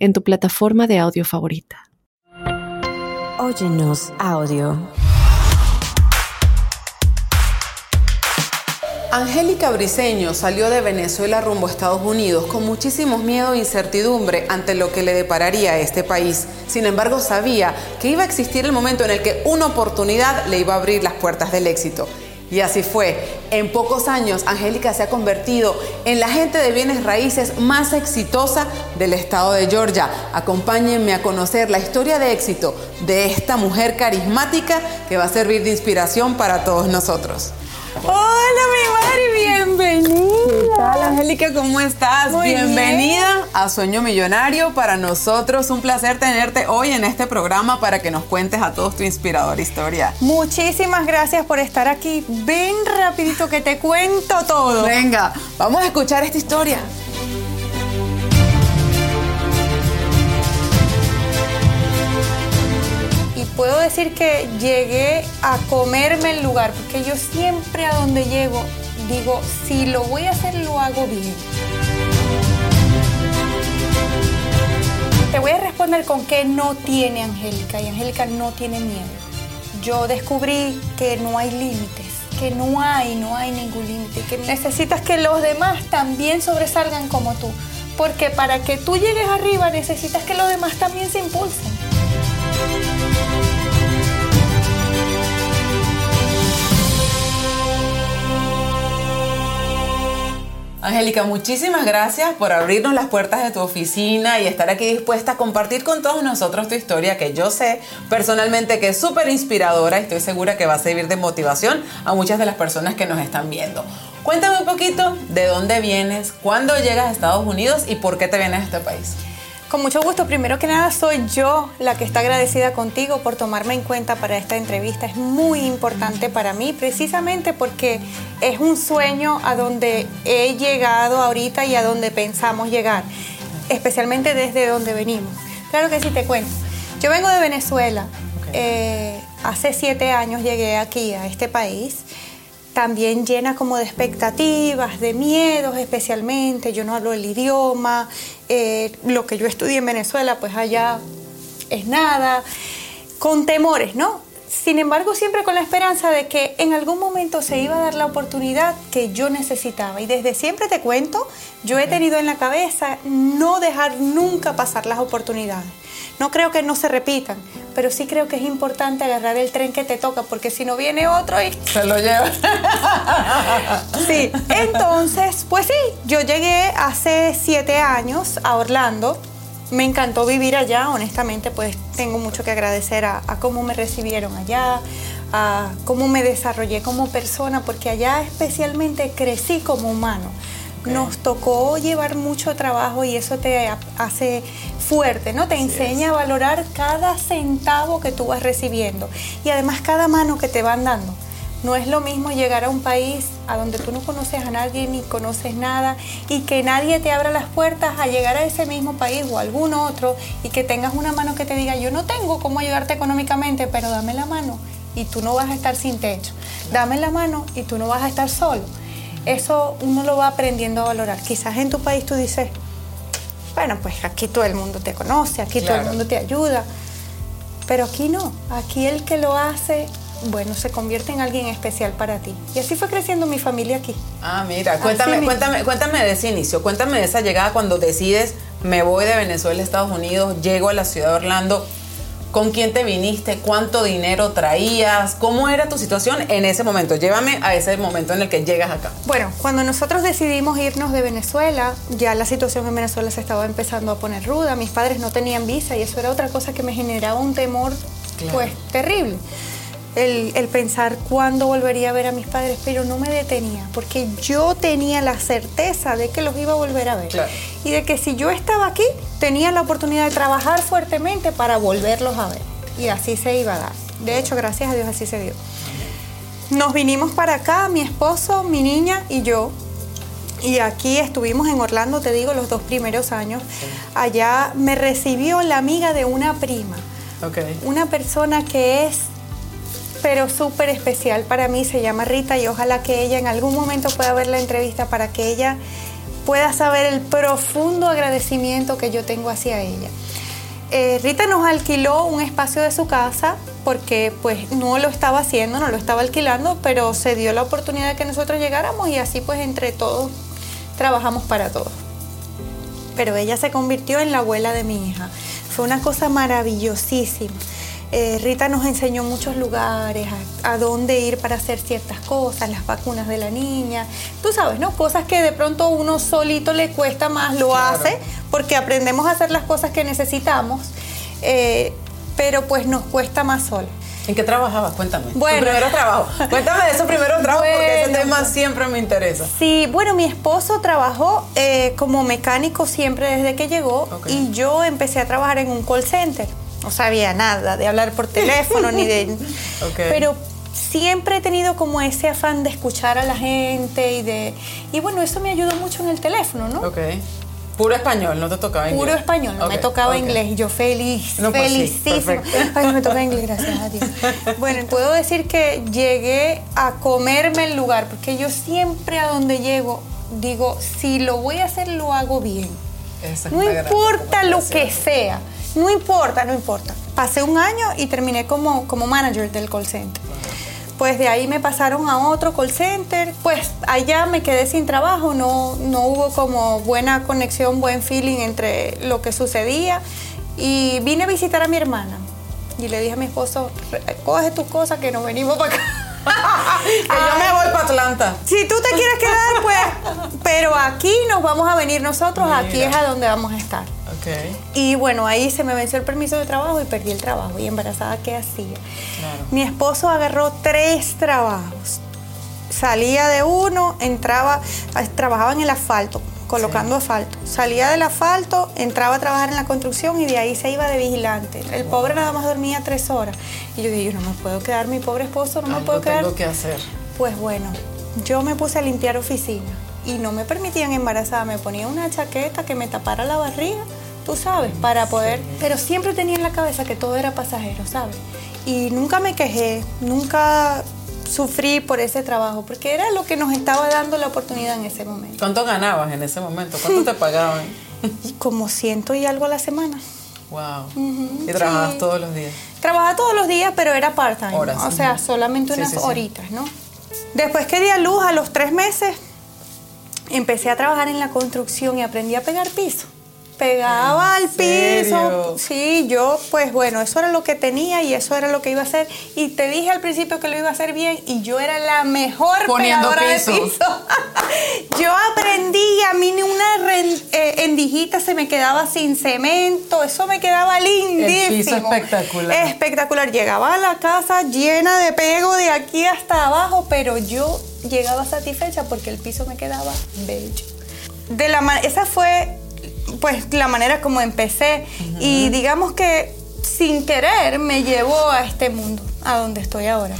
en tu plataforma de audio favorita. Óyenos audio. Angélica Briseño salió de Venezuela rumbo a Estados Unidos con muchísimos miedo e incertidumbre ante lo que le depararía a este país. Sin embargo, sabía que iba a existir el momento en el que una oportunidad le iba a abrir las puertas del éxito. Y así fue. En pocos años, Angélica se ha convertido en la agente de bienes raíces más exitosa del estado de Georgia. Acompáñenme a conocer la historia de éxito de esta mujer carismática que va a servir de inspiración para todos nosotros. Hola, mi Angélica? ¿Cómo estás? bienvenida a Sueño Millonario. Para nosotros un placer tenerte hoy en este programa para que nos cuentes a todos tu inspiradora historia. Muchísimas gracias por estar aquí. Ven rapidito que te cuento todo. Venga, vamos a escuchar esta historia. puedo decir que llegué a comerme el lugar, porque yo siempre a donde llego digo, si lo voy a hacer, lo hago bien. Te voy a responder con qué no tiene Angélica, y Angélica no tiene miedo. Yo descubrí que no hay límites, que no hay, no hay ningún límite, que necesitas que los demás también sobresalgan como tú, porque para que tú llegues arriba necesitas que los demás también se impulsen. Angélica, muchísimas gracias por abrirnos las puertas de tu oficina y estar aquí dispuesta a compartir con todos nosotros tu historia, que yo sé personalmente que es súper inspiradora y estoy segura que va a servir de motivación a muchas de las personas que nos están viendo. Cuéntame un poquito de dónde vienes, cuándo llegas a Estados Unidos y por qué te vienes a este país. Con mucho gusto. Primero que nada, soy yo la que está agradecida contigo por tomarme en cuenta para esta entrevista. Es muy importante para mí, precisamente porque es un sueño a donde he llegado ahorita y a donde pensamos llegar, especialmente desde donde venimos. Claro que sí, te cuento. Yo vengo de Venezuela. Eh, hace siete años llegué aquí, a este país también llena como de expectativas, de miedos especialmente. Yo no hablo el idioma, eh, lo que yo estudié en Venezuela, pues allá es nada, con temores, ¿no? Sin embargo, siempre con la esperanza de que en algún momento se iba a dar la oportunidad que yo necesitaba. Y desde siempre te cuento, yo he tenido en la cabeza no dejar nunca pasar las oportunidades. No creo que no se repitan, pero sí creo que es importante agarrar el tren que te toca, porque si no viene otro y... Se lo lleva. sí, entonces, pues sí, yo llegué hace siete años a Orlando. Me encantó vivir allá, honestamente, pues tengo mucho que agradecer a, a cómo me recibieron allá, a cómo me desarrollé como persona, porque allá especialmente crecí como humano. Nos tocó llevar mucho trabajo y eso te hace fuerte, ¿no? Te enseña a valorar cada centavo que tú vas recibiendo y además cada mano que te van dando. No es lo mismo llegar a un país a donde tú no conoces a nadie ni conoces nada y que nadie te abra las puertas a llegar a ese mismo país o algún otro y que tengas una mano que te diga yo no tengo cómo ayudarte económicamente, pero dame la mano y tú no vas a estar sin techo. Dame la mano y tú no vas a estar solo eso uno lo va aprendiendo a valorar. Quizás en tu país tú dices, bueno, pues aquí todo el mundo te conoce, aquí todo el mundo te ayuda, pero aquí no, aquí el que lo hace, bueno, se convierte en alguien especial para ti. Y así fue creciendo mi familia aquí. Ah, mira, cuéntame, cuéntame, cuéntame de ese inicio, cuéntame de esa llegada cuando decides, me voy de Venezuela a Estados Unidos, llego a la ciudad de Orlando ¿Con quién te viniste? ¿Cuánto dinero traías? ¿Cómo era tu situación en ese momento? Llévame a ese momento en el que llegas acá. Bueno, cuando nosotros decidimos irnos de Venezuela, ya la situación en Venezuela se estaba empezando a poner ruda. Mis padres no tenían visa y eso era otra cosa que me generaba un temor, pues, terrible. El, el, pensar cuándo volvería a ver a mis padres, pero no me detenía, porque yo tenía la certeza de que los iba a volver a ver. Claro. Y de que si yo estaba aquí, tenía la oportunidad de trabajar fuertemente para volverlos a ver. Y así se iba a dar. De hecho, gracias a Dios así se dio. Nos vinimos para acá, mi esposo, mi niña y yo. Y aquí estuvimos en Orlando, te digo, los dos primeros años. Allá me recibió la amiga de una prima. Okay. Una persona que es, pero súper especial para mí, se llama Rita y ojalá que ella en algún momento pueda ver la entrevista para que ella pueda saber el profundo agradecimiento que yo tengo hacia ella. Eh, Rita nos alquiló un espacio de su casa porque pues no lo estaba haciendo, no lo estaba alquilando, pero se dio la oportunidad de que nosotros llegáramos y así pues entre todos trabajamos para todos. Pero ella se convirtió en la abuela de mi hija. Fue una cosa maravillosísima. Eh, Rita nos enseñó muchos lugares, a, a, dónde ir para hacer ciertas cosas, las vacunas de la niña. Tú sabes, ¿no? Cosas que de pronto uno solito le cuesta más, lo claro. hace porque aprendemos a hacer las cosas que necesitamos, eh, pero pues nos cuesta más solo. ¿En qué trabajabas? Cuéntame. Bueno. Tu primero trabajo. Cuéntame de ese primero trabajo Bueno, porque ese tema siempre me interesa. Sí, bueno, mi esposo trabajó eh, como mecánico siempre desde que llegó Ok. y yo empecé a trabajar en un call center. No sabía nada de hablar por teléfono ni de... Pero siempre he tenido como ese afán de escuchar a la gente y de... Y bueno, eso me ayudó mucho en el teléfono, ¿no? Ok. Puro español, no te tocaba inglés. Puro español, no me tocaba inglés y yo feliz, No, pues sí, felicísima. Ay, no me toca inglés, gracias a Dios. Bueno, puedo decir que llegué a comerme el lugar, porque yo siempre a donde llego digo, si lo voy a hacer, lo hago bien. Esa es No importa lo que sea, no importa, no importa. Pasé un año y terminé como, como manager del call center. Pues de ahí me pasaron a otro call center, pues allá me quedé sin trabajo, no, no hubo como buena conexión, buen feeling entre lo que sucedía y vine a visitar a mi hermana y le dije a mi esposo, "Re- coge tus cosas que nos venimos para acá. Que yo me voy para Atlanta. Si tú te quieres quedar, pues, pero aquí nos vamos a venir nosotros, aquí Mira. es a donde vamos a estar. Y bueno, ahí se me venció el permiso de trabajo y perdí el trabajo. Y embarazada, ¿qué hacía? Claro. Mi esposo agarró tres trabajos. Salía de uno, entraba, a- trabajaba en el asfalto, colocando asfalto. Salía del asfalto, entraba a trabajar en la construcción y de ahí se iba de vigilante. El pobre nada más dormía tres horas. Y yo dije, yo no me puedo quedar, mi pobre esposo no me puedo quedar. tengo que hacer. Pues bueno, yo me puse a limpiar oficina y no me permitían embarazada. Me ponía una chaqueta que me tapara la barriga, tú sabes, para poder. Pero siempre tenía en la cabeza que todo era pasajero, ¿sabes? Y nunca me quejé, nunca sufrí por ese trabajo, porque era lo que nos estaba dando la oportunidad en ese momento. ¿Cuánto ganabas en ese momento? ¿Cuánto te pagaban? Como ciento y algo a la semana. Wow. Ujú, y trabajabas sí. todos los días. Trabajaba todos los días, pero era part-time. Horas, O sea, solamente unas sí, sí. horitas, ¿no? Después que di a luz, a los tres meses, empecé a trabajar en la construcción y aprendí a pegar piso. Pegaba ¿En al piso. Sí, yo, pues bueno, eso era lo que tenía y eso era lo que iba a hacer. Y te dije al principio que lo iba a hacer bien y yo era la mejor Poniendo pegadora piso. de piso. yo aprendí, a mí ni una eh, endijita se me quedaba sin cemento, eso me quedaba lindísimo. espectacular. Espectacular. Llegaba a la casa llena de pego de aquí hasta abajo, pero yo llegaba satisfecha porque el piso me quedaba bello. De la esa fue pues la manera como empecé y digamos que sin querer me llevó a este mundo, a donde estoy ahora.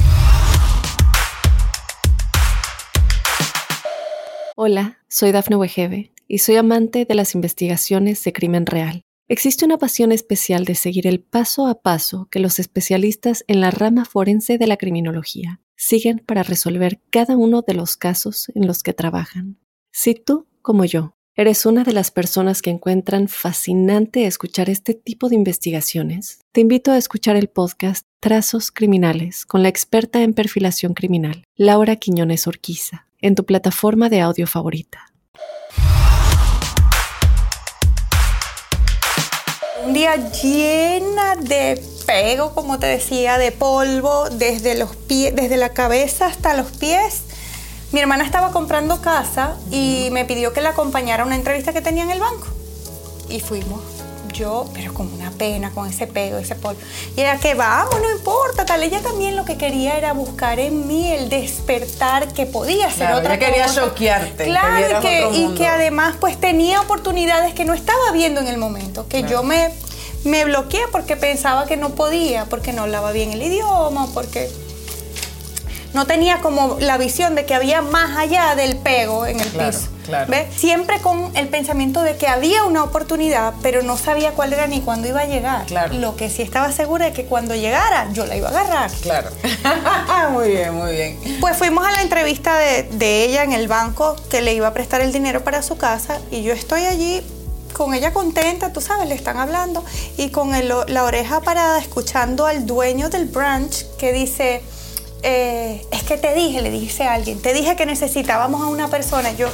Hola, soy Dafne Wegebe y soy amante de las investigaciones de crimen real. Existe una pasión especial de seguir el paso a paso que los especialistas en la rama forense de la criminología siguen para resolver cada uno de los casos en los que trabajan. Si tú, como yo, eres una de las personas que encuentran fascinante escuchar este tipo de investigaciones, te invito a escuchar el podcast Trazos Criminales con la experta en perfilación criminal, Laura Quiñones Orquiza, en tu plataforma de audio favorita. Un día llena de pego, como te decía, de polvo, desde desde la cabeza hasta los pies. Mi hermana estaba comprando casa y me pidió que la acompañara a una entrevista que tenía en el banco. Y fuimos. yo, pero con una pena, con ese pego, ese polvo. Y era que vamos, no importa, tal. Ella también lo que quería era buscar en mí el despertar que podía ser Claro, otra ella quería cosa. choquearte, Claro, y que además pues tenía oportunidades que no estaba viendo en el momento, que yo me, me bloqueé porque pensaba que no podía, porque no hablaba bien el idioma, porque no tenía como la visión de que había más allá del pego en el Claro, piso. claro. ¿ves? Siempre con el pensamiento de que había una oportunidad, pero no sabía cuál era ni cuándo iba a llegar. Claro. Lo que sí estaba segura de que cuando llegara yo la iba a agarrar. Claro. muy bien, muy bien. Pues fuimos a la entrevista de, de ella en el banco que le iba a prestar el dinero para su casa y yo estoy allí con ella contenta, tú sabes, le están hablando y con el- la oreja parada escuchando al dueño del branch que dice, eh, es que te dije, le dice a alguien, te dije que necesitábamos a una persona. Yo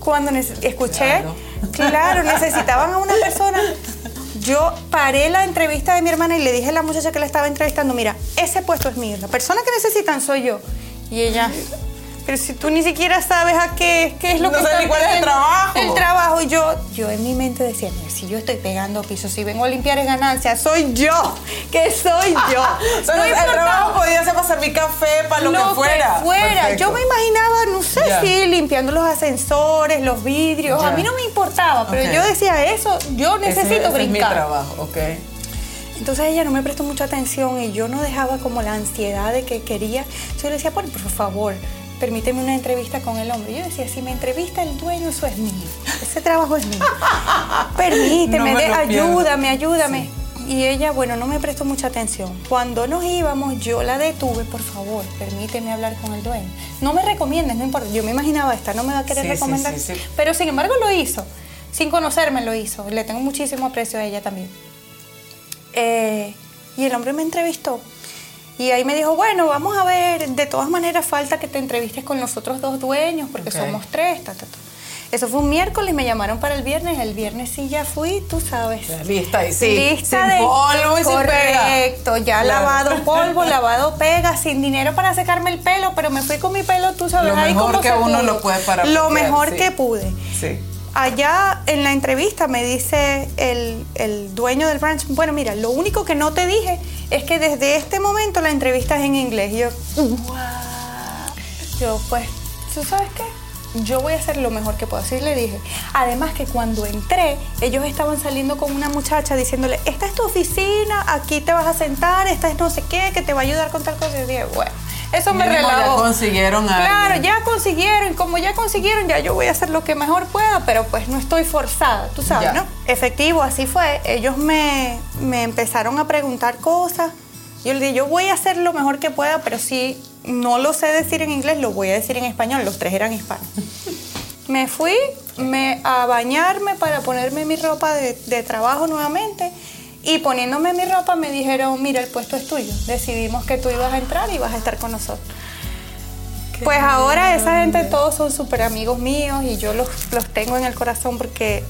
cuando escuché, Claro. claro, necesitaban a una persona. Yo paré la entrevista de mi hermana y le dije a la muchacha que la estaba entrevistando, mira, ese puesto es mío, la persona que necesitan soy yo. Y ella, pero si tú ni siquiera sabes a qué, qué es lo No que sabes están ni cuál es el pidiendo". trabajo. El trabajo. Y yo, yo en mi mente decía, "Mira, si yo estoy pegando pisos, si vengo a limpiar es ganancia, soy yo, que soy yo. O sea, No el importa trabajo podía ser para servir café, para lo, que fuera. fuera. Perfecto. Yo me imaginaba, no sé Ya. si limpiando los ascensores, los vidrios. A mí no me importaba, pero yo decía eso, yo Ese- necesito ese Es mi brincar. trabajo, ok. Entonces ella no me prestó mucha atención y yo no dejaba como la ansiedad de que quería. Entonces yo le decía, bueno, por favor, permíteme una entrevista con el hombre. Yo decía, si me entrevista el dueño, eso es mío. Ese trabajo es mío. Permíteme, No de- ayúdame, ayúdame. Y ella, bueno, no me prestó mucha atención. Cuando nos íbamos, yo la detuve, por favor, permíteme hablar con el dueño. No me recomiendes, no importa. Yo me imaginaba, esta no me va a querer Sí, recomendar. sí. Pero sin embargo lo hizo. Sin conocerme lo hizo. Le tengo muchísimo aprecio a ella también. Eh, y el hombre me entrevistó. Y ahí me dijo, bueno, vamos a ver, de todas maneras falta que te entrevistes con los otros dos dueños, porque somos tres. ta, ta, ta. Eso fue un miércoles, me llamaron para el viernes. El viernes sí ya fui, tú sabes. Lista y sí. Lista sin de polvo y sin pega. Ya Claro. lavado polvo, lavado pega, sin dinero para secarme el pelo, pero me fui con mi pelo, tú sabes, Lo ahí mejor que uno lo puede para Lo mejor sí. que pude. Sí. Allá en la entrevista me dice el, el dueño del branch, bueno, mira, lo único que no te dije es que desde este momento la entrevista es en inglés. Y yo, "Wow". Yo, pues, ¿tú sabes qué? Yo voy a hacer lo mejor que puedo. Así le dije. Además que cuando entré, ellos estaban saliendo con una muchacha diciéndole, esta es tu oficina, aquí te vas a sentar, esta es no sé qué, que te va a ayudar con tal cosa. Y yo dije, bueno, eso me ya relajó. consiguieron Claro, ya consiguieron, como ya consiguieron, ya yo voy a hacer lo que mejor pueda, pero pues no estoy forzada, tú sabes, Ya. ¿no? Efectivo, así fue. Ellos me, me empezaron a preguntar cosas. Yo le dije, yo voy a hacer lo mejor que pueda, pero si no lo sé decir en inglés, lo voy a decir en español. Los tres eran hispanos. me fui me, a bañarme para ponerme mi ropa de, de trabajo nuevamente. Y poniéndome mi ropa me dijeron, mira, el puesto es tuyo. Decidimos que tú ibas a entrar y vas a estar con nosotros. Pues ahora esa gente todos son súper amigos míos y yo los, los tengo en el corazón porque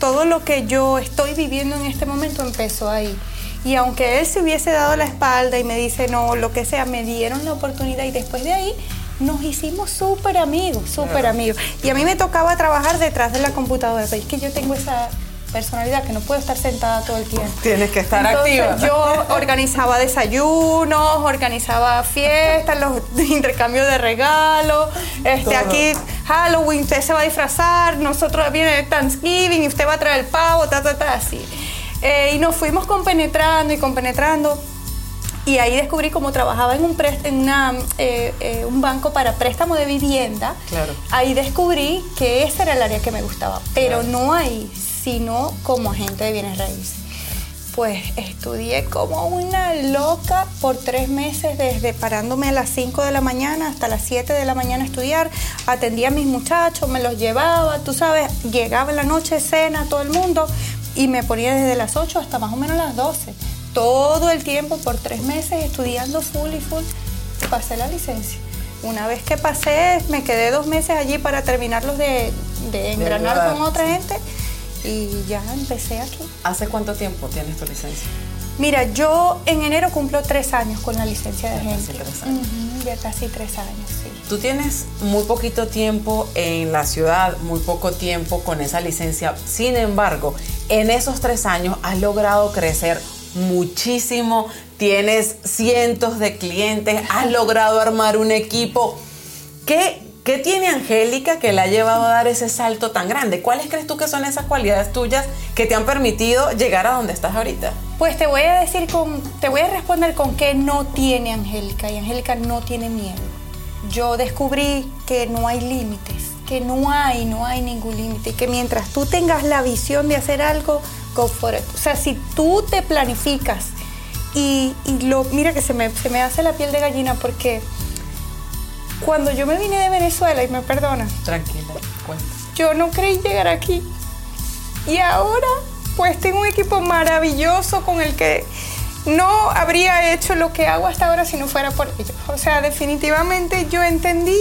todo lo que yo estoy viviendo en este momento empezó ahí. Y aunque él se hubiese dado la espalda y me dice no, lo que sea, me dieron la oportunidad y después de ahí nos hicimos súper amigos, súper amigos. Y a mí me tocaba trabajar detrás de la computadora, pero es que yo tengo esa personalidad que no puedo estar sentada todo el tiempo. Tienes que estar Entonces, activa. Yo organizaba desayunos, organizaba fiestas, los intercambios de regalos. Este, Todo. aquí Halloween, usted se va a disfrazar, nosotros viene Thanksgiving y usted va a traer el pavo, ta, ta, ta, así. Eh, y nos fuimos compenetrando y compenetrando. Y ahí descubrí cómo trabajaba en un, en una, eh, eh, un banco para préstamo de vivienda. Claro. Ahí descubrí que ese era el área que me gustaba, pero no ahí, sino como agente de bienes raíces. Pues estudié como una loca por tres meses, desde parándome a las 5 de la mañana hasta las 7 de la mañana a estudiar. Atendía a mis muchachos, me los llevaba, tú sabes, llegaba en la noche, cena, todo el mundo, y me ponía desde las 8 hasta más o menos las 12. Todo el tiempo por tres meses estudiando full y full. Pasé la licencia. Una vez que pasé, me quedé dos meses allí para terminarlos de, de engranar con otra gente y ya empecé aquí. ¿Hace cuánto tiempo tienes tu licencia? Mira, yo en enero cumplo tres años con la licencia de Ya casi gente. tres años. Ya casi tres años, sí. Tú tienes muy poquito tiempo en la ciudad, muy poco tiempo con esa licencia. Sin embargo, en esos tres años has logrado crecer muchísimo, tienes cientos de clientes, has logrado armar un equipo. ¿Qué, ¿Qué tiene Angélica que la ha llevado a dar ese salto tan grande? ¿Cuáles crees tú que son esas cualidades tuyas que te han permitido llegar a donde estás ahorita? Pues te voy a decir con, te voy a responder con qué no tiene Angélica y Angélica no tiene miedo. Yo descubrí que no hay límites, que no hay, no hay ningún límite y que mientras tú tengas la visión de hacer algo, go for it. O sea, si tú te planificas y, lo, mira que se me, se me hace la piel de gallina porque cuando yo me vine de Venezuela, y me perdona. Tranquila, cuenta. Yo no creí llegar aquí. Y ahora, pues tengo un equipo maravilloso con el que no habría hecho lo que hago hasta ahora si no fuera por ellos. O sea, definitivamente yo entendí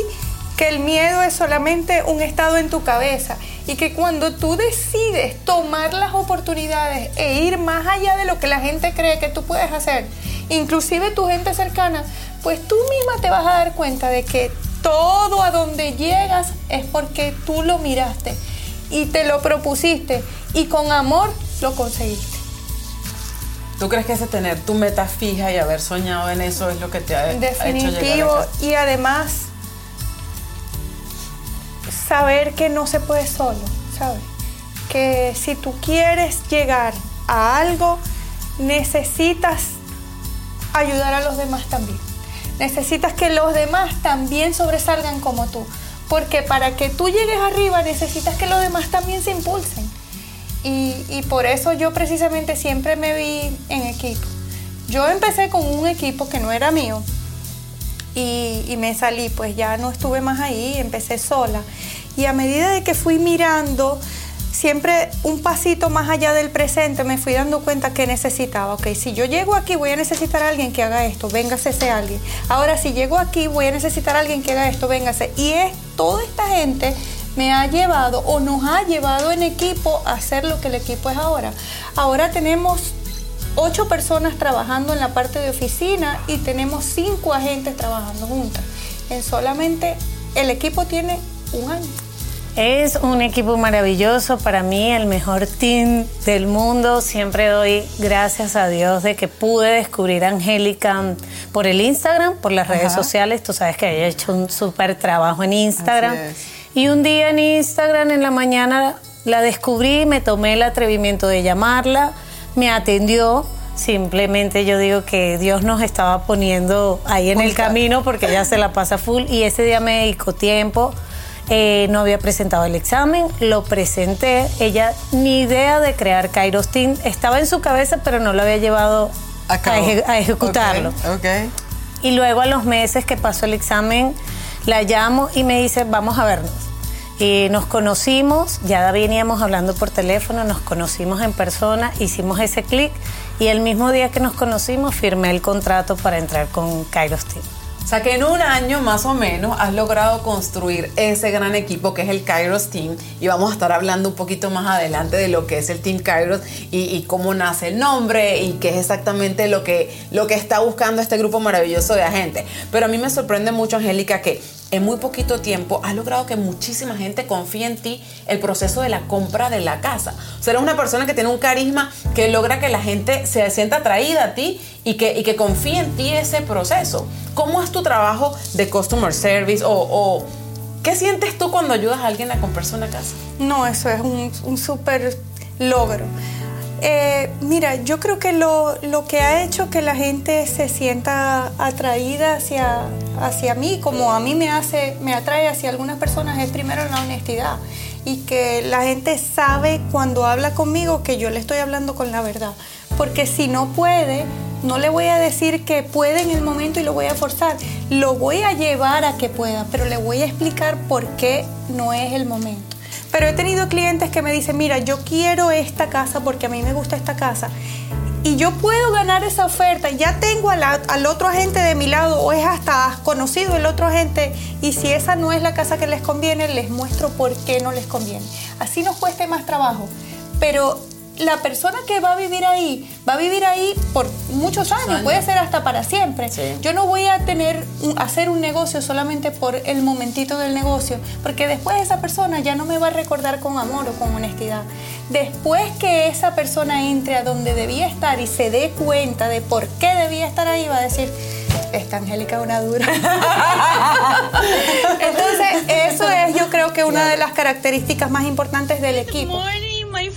que el miedo es solamente un estado en tu cabeza y que cuando tú decides tomar las oportunidades e ir más allá de lo que la gente cree que tú puedes hacer, inclusive tu gente cercana, pues tú misma te vas a dar cuenta de que todo a donde llegas es porque tú lo miraste y te lo propusiste y con amor lo conseguiste. ¿Tú crees que ese tener tu meta fija y haber soñado en eso es lo que te ha, Definitivo, hecho llegar y además saber que no se puede solo, ¿sabes? Que si tú quieres llegar a algo, necesitas ayudar a los demás también. Necesitas que los demás también sobresalgan como tú. Porque para que tú llegues arriba necesitas que los demás también se impulsen. Y, por eso yo precisamente siempre me vi en equipo. Yo empecé con un equipo que no era mío y, y me salí, pues ya no estuve más ahí, empecé sola. Y a medida de que fui mirando siempre un pasito más allá del presente me fui dando cuenta que necesitaba. Ok, si yo llego aquí voy a necesitar a alguien que haga esto, véngase ese alguien. Ahora si llego aquí voy a necesitar a alguien que haga esto, véngase. Y es toda esta gente me ha llevado o nos ha llevado en equipo a hacer lo que el equipo es ahora. Ahora tenemos ocho personas trabajando en la parte de oficina y tenemos cinco agentes trabajando juntas. En solamente el equipo tiene un año. Es un equipo maravilloso, para mí el mejor team del mundo. Siempre doy gracias a Dios de que pude descubrir a Angélica por el Instagram, por las redes sociales. Tú sabes que ella ha hecho un súper trabajo en Instagram. Y un día en Instagram, en la mañana, la descubrí, me tomé el atrevimiento de llamarla, me atendió. Simplemente yo digo que Dios nos estaba poniendo ahí en el camino porque ella se la pasa full y ese día me dedicó tiempo eh, no había presentado el examen, lo presenté, ella ni idea de crear Kairos Team, estaba en su cabeza pero no lo había llevado a, ejecutarlo. Y luego a los meses que pasó el examen, la llamo y me dice, vamos a vernos. Y nos conocimos, ya veníamos hablando por teléfono, nos conocimos en persona, hicimos ese clic y el mismo día que nos conocimos firmé el contrato para entrar con Kairos Team. Sea que en un año más o menos has logrado construir ese gran equipo que es el Kairos Team y vamos a estar hablando un poquito más adelante de lo que es el Team Kairos y, cómo nace el nombre y qué es exactamente lo que, lo que está buscando este grupo maravilloso de agentes. Pero a mí me sorprende mucho, Angélica, que en muy poquito tiempo has logrado que muchísima gente confíe en ti el proceso de la compra de la casa. O sea, eres una persona que tiene un carisma que logra que la gente se sienta atraída a ti y que, y que confíe en ti ese proceso. ¿Cómo es tu trabajo de customer service o, qué sientes tú cuando ayudas a alguien a comprarse una casa? No, eso es un, un súper logro. Eh, mira, yo creo que lo, que ha hecho que la gente se sienta atraída hacia, hacia mí, como a mí me hace, me atrae hacia algunas personas, es primero la honestidad. Y que la gente sabe cuando habla conmigo que yo le estoy hablando con la verdad. Porque si no puede, no le voy a decir que puede en el momento y lo voy a forzar. Lo voy a llevar a que pueda, pero le voy a explicar por qué no es el momento. Pero he tenido clientes que me dicen, mira, yo quiero esta casa porque a mí me gusta esta casa. Y yo puedo ganar esa oferta, ya tengo al, otro agente de mi lado o es hasta conocido el otro agente y si esa no es la casa que les conviene, les muestro por qué no les conviene. Así nos cueste más trabajo, pero la persona que va a vivir ahí, va a vivir ahí por muchos, años, puede ser hasta para siempre. Yo no voy a tener, hacer un negocio solamente por el momentito del negocio, porque después esa persona ya no me va a recordar con amor o con honestidad. Después que esa persona entre a donde debía estar y se dé cuenta de por qué debía estar ahí, va a decir, esta Angélica una dura. Entonces, eso es yo creo que una de las características más importantes del equipo.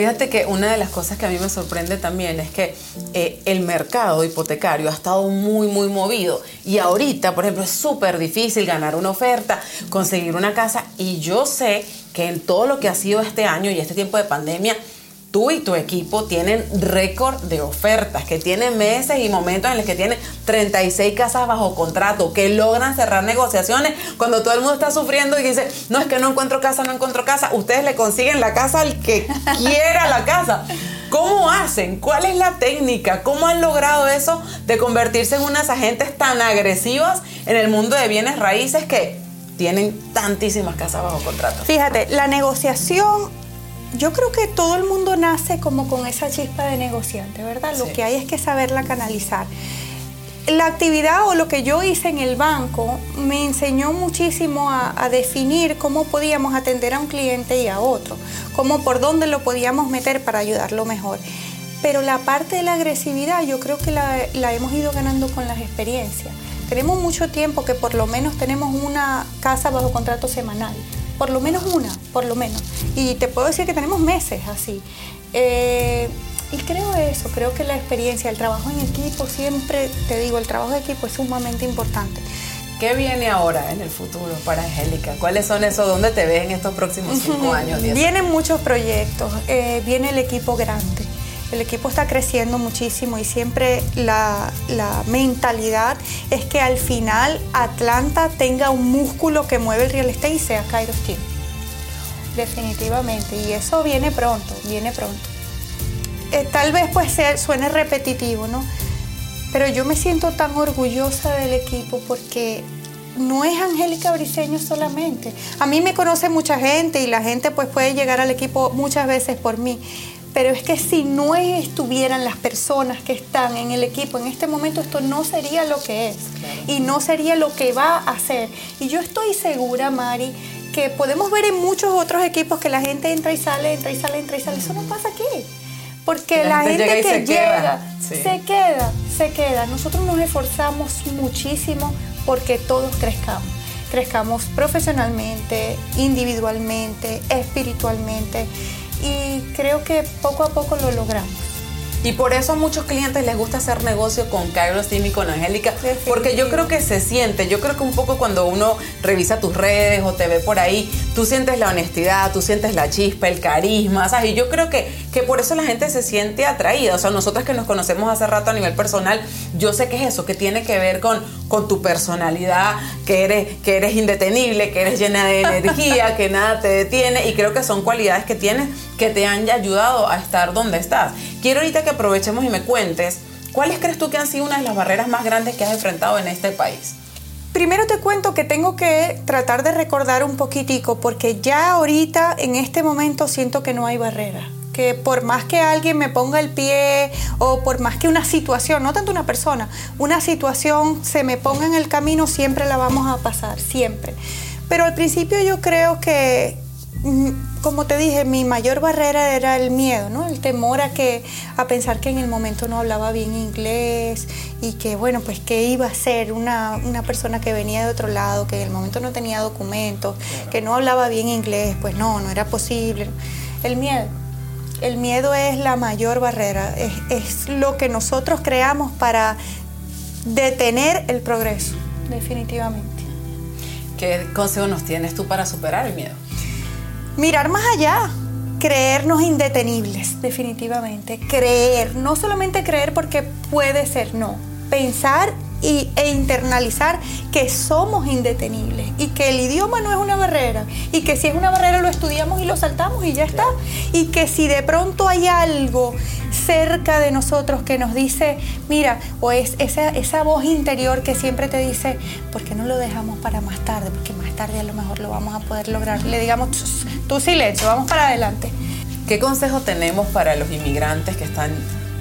Fíjate que una de las cosas que a mí me sorprende también es que eh, el mercado hipotecario ha estado muy, muy movido. Y ahorita, por ejemplo, es súper difícil ganar una oferta, conseguir una casa. Y yo sé que en todo lo que ha sido este año y este tiempo de pandemia, tú y tu equipo tienen récord de ofertas, que tienen meses y momentos en los que tienen 36 casas bajo contrato, que logran cerrar negociaciones cuando todo el mundo está sufriendo y dice, no es que no encuentro casa, no encuentro casa, ustedes le consiguen la casa al que quiera la casa. ¿Cómo hacen? ¿Cuál es la técnica? ¿Cómo han logrado eso de convertirse en unas agentes tan agresivas en el mundo de bienes raíces que tienen tantísimas casas bajo contrato? Fíjate, la negociación yo creo que todo el mundo nace como con esa chispa de negociante, ¿verdad? Lo que hay es que saberla canalizar. La actividad o lo que yo hice en el banco me enseñó muchísimo a, definir cómo podíamos atender a un cliente y a otro, cómo por dónde lo podíamos meter para ayudarlo mejor. Pero la parte de la agresividad yo creo que la, la hemos ido ganando con las experiencias. Tenemos mucho tiempo que por lo menos tenemos una casa bajo contrato semanal por lo menos una, por lo menos. Y te puedo decir que tenemos meses así. Eh, y creo eso, creo que la experiencia, el trabajo en equipo, siempre te digo, el trabajo de equipo es sumamente importante. ¿Qué viene ahora en el futuro para Angélica? ¿Cuáles son esos? ¿Dónde te ves en estos próximos cinco años? Vienen muchos proyectos, eh, viene el equipo grande. El equipo está creciendo muchísimo y siempre la, mentalidad es que al final Atlanta tenga un músculo que mueve el real estate y sea Kairos Team. Definitivamente. Y eso viene pronto, viene pronto. Eh, tal vez pues suene repetitivo, ¿no? Pero yo me siento tan orgullosa del equipo porque no es Angélica Briseño solamente. A mí me conoce mucha gente y la gente pues puede llegar al equipo muchas veces por mí pero es que si no estuvieran las personas que están en el equipo en este momento, esto no sería lo que es y no sería lo que va a ser. Y yo estoy segura, Mari, que podemos ver en muchos otros equipos que la gente entra y sale, entra y sale, entra y sale. Eso no pasa aquí. Porque la, gente, que llega, se queda, se queda. Nosotros nos esforzamos muchísimo porque todos crezcamos. Crezcamos profesionalmente, individualmente, espiritualmente y creo que poco a poco lo logramos. Y por eso a muchos clientes les gusta hacer negocio con Kairos Team y con Angélica, porque yo creo que se siente, yo creo que un poco cuando uno revisa tus redes o te ve por ahí, tú sientes la honestidad, tú sientes la chispa, el carisma, ¿sabes? Y yo creo que, que por eso la gente se siente atraída, o sea, nosotras que nos conocemos hace rato a nivel personal, yo sé que es eso, que tiene que ver con, con tu personalidad, que eres, que eres indetenible, que eres llena de energía, que nada te detiene, y creo que son cualidades que tienes que te han ayudado a estar donde estás. Quiero ahorita que aprovechemos y me cuentes, ¿cuáles crees tú que han sido una de las barreras más grandes que has enfrentado en este país? Primero te cuento que tengo que tratar de recordar un poquitico porque ya ahorita en este momento siento que no hay barrera. Que por más que alguien me ponga el pie o por más que una situación, no tanto una persona, una situación se me ponga en el camino, siempre la vamos a pasar, siempre. Pero al principio yo creo que mm, como te dije, mi mayor barrera era el miedo, ¿no? El temor a que a pensar que en el momento no hablaba bien inglés y que bueno, pues que iba a ser una, una persona que venía de otro lado, que en el momento no tenía documentos, que no hablaba bien inglés, pues no, no era posible. El miedo. El miedo es la mayor barrera, es, es lo que nosotros creamos para detener el progreso, definitivamente. ¿Qué consejo nos tienes tú para superar el miedo? Mirar más allá, creernos indetenibles, definitivamente. Creer, no solamente creer porque puede ser, no. Pensar y, e internalizar que somos indetenibles y que el idioma no es una barrera y que si es una barrera lo estudiamos y lo saltamos y ya está. Y que si de pronto hay algo cerca de nosotros que nos dice, mira, o es esa, esa voz interior que siempre te dice, ¿por qué no lo dejamos para más tarde? Porque más tarde a lo mejor lo vamos a poder lograr. Le digamos, "Tus, tú silencio, vamos para adelante. ¿Qué consejo tenemos para los inmigrantes que están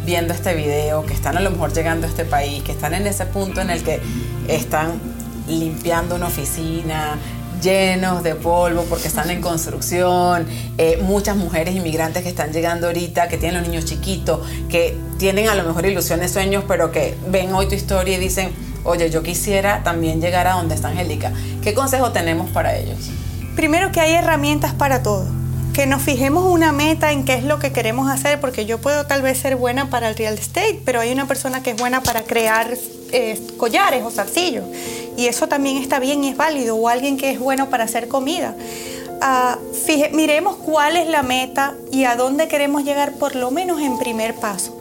viendo este video, que están a lo mejor llegando a este país, que están en ese punto en el que están limpiando una oficina, llenos de polvo porque están en construcción, eh, muchas mujeres inmigrantes que están llegando ahorita, que tienen los niños chiquitos, que tienen a lo mejor ilusiones, sueños, pero que ven hoy tu historia y dicen, oye, yo quisiera también llegar a donde está Angélica. ¿Qué consejo tenemos para ellos? Primero que hay herramientas para todo. Que nos fijemos una meta en qué es lo que queremos hacer, porque yo puedo tal vez ser buena para el real estate, pero hay una persona que es buena para crear eh, collares o zarcillos. Y eso también está bien y es válido. O alguien que es bueno para hacer comida. Ah, miremos cuál es la meta y a dónde queremos llegar, por lo menos en primer paso.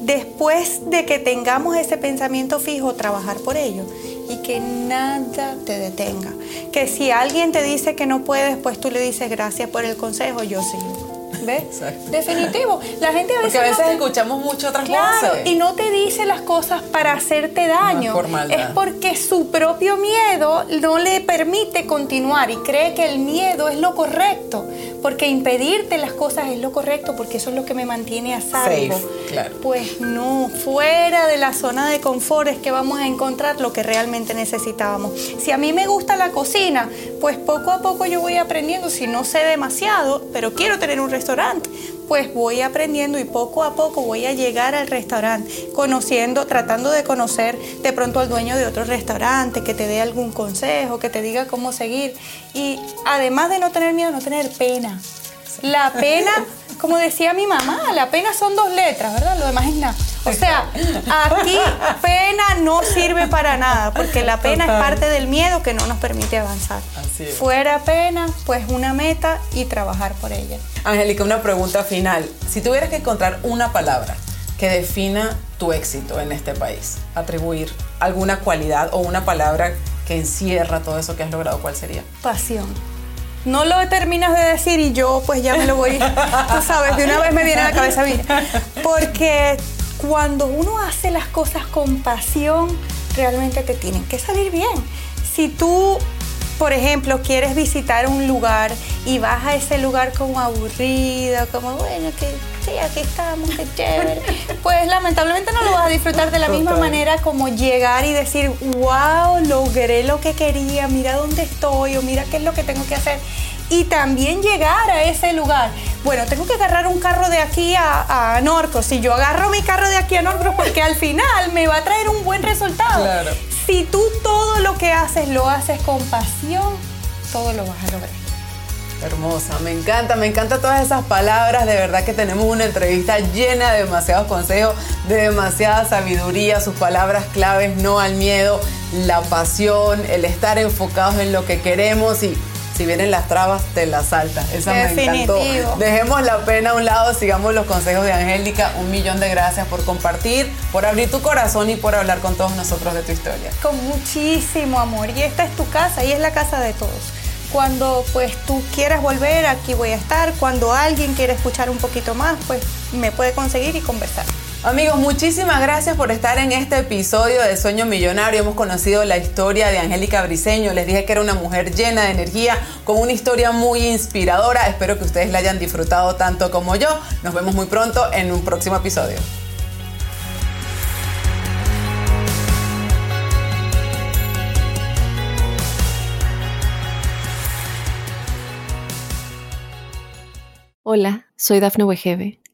Después de que tengamos ese pensamiento fijo, trabajar por ello y que nada te detenga. Que si alguien te dice que no puedes, pues tú le dices gracias por el consejo, yo sigo. ¿Ves? Exacto. Definitivo. La gente a veces, Porque a veces no te- escuchamos mucho otras Claro, voces. y no te dice las cosas para hacerte daño. por maldad. es porque su propio miedo no le permite continuar y cree que el miedo es lo correcto. Porque impedirte las cosas es lo correcto, porque eso es lo que me mantiene a salvo. Safe, claro. Pues no, fuera de la zona de confort es que vamos a encontrar lo que realmente necesitábamos. Si a mí me gusta la cocina, pues poco a poco yo voy aprendiendo. Si no sé demasiado, pero quiero tener un restaurante, pues voy aprendiendo y poco a poco voy a llegar al restaurante, conociendo, tratando de conocer de pronto al dueño de otro restaurante, que te dé algún consejo, que te diga cómo seguir. Y además de no tener miedo, no tener pena. La pena, como decía mi mamá, la pena son dos letras, ¿verdad? Lo demás es nada. O sea, aquí pena no sirve para nada, porque la pena es parte del miedo que no nos permite avanzar. Así es. Fuera pena, pues una meta y trabajar por ella. Angélica, una pregunta final. Si tuvieras que encontrar una palabra que defina tu éxito en este país, atribuir alguna cualidad o una palabra que encierra todo eso que has logrado, ¿cuál sería? Pasión. No lo terminas de decir y yo pues ya me lo voy, tú sabes, de una vez me viene a la cabeza mía. Porque cuando uno hace las cosas con pasión, realmente te tienen que salir bien. Si tú, por ejemplo, quieres visitar un lugar y vas a ese lugar como aburrido, como bueno, que sí, aquí estamos, qué chévere, pues lamentablemente no lo vas a disfrutar de la misma Total. manera como llegar y decir, wow, logré lo que quería, mira dónde estoy o mira qué es lo que tengo que hacer. Y también llegar a ese lugar. Bueno, tengo que agarrar un carro de aquí a, a Norcos. Si yo agarro mi carro de aquí a Norcos, porque al final me va a traer un buen resultado. Claro. Si tú todo lo que haces lo haces con pasión, todo lo vas a lograr. Hermosa, me encanta, me encanta todas esas palabras. De verdad que tenemos una entrevista llena de demasiados consejos, de demasiada sabiduría, sus palabras claves, no al miedo, la pasión, el estar enfocados en lo que queremos y si vienen las trabas, te las saltas. Esa me encantó. Dejemos la pena a un lado, sigamos los consejos de Angélica. Un millón de gracias por compartir, por abrir tu corazón y por hablar con todos nosotros de tu historia. Con muchísimo amor. Y esta es tu casa y es la casa de todos. Cuando pues tú quieras volver, aquí voy a estar. Cuando alguien quiera escuchar un poquito más, pues me puede conseguir y conversar. Amigos, muchísimas gracias por estar en este episodio de Sueño Millonario. Hemos conocido la historia de Angélica Briseño. Les dije que era una mujer llena de energía, con una historia muy inspiradora. Espero que ustedes la hayan disfrutado tanto como yo. Nos vemos muy pronto en un próximo episodio. Hola, soy Dafne Wegebe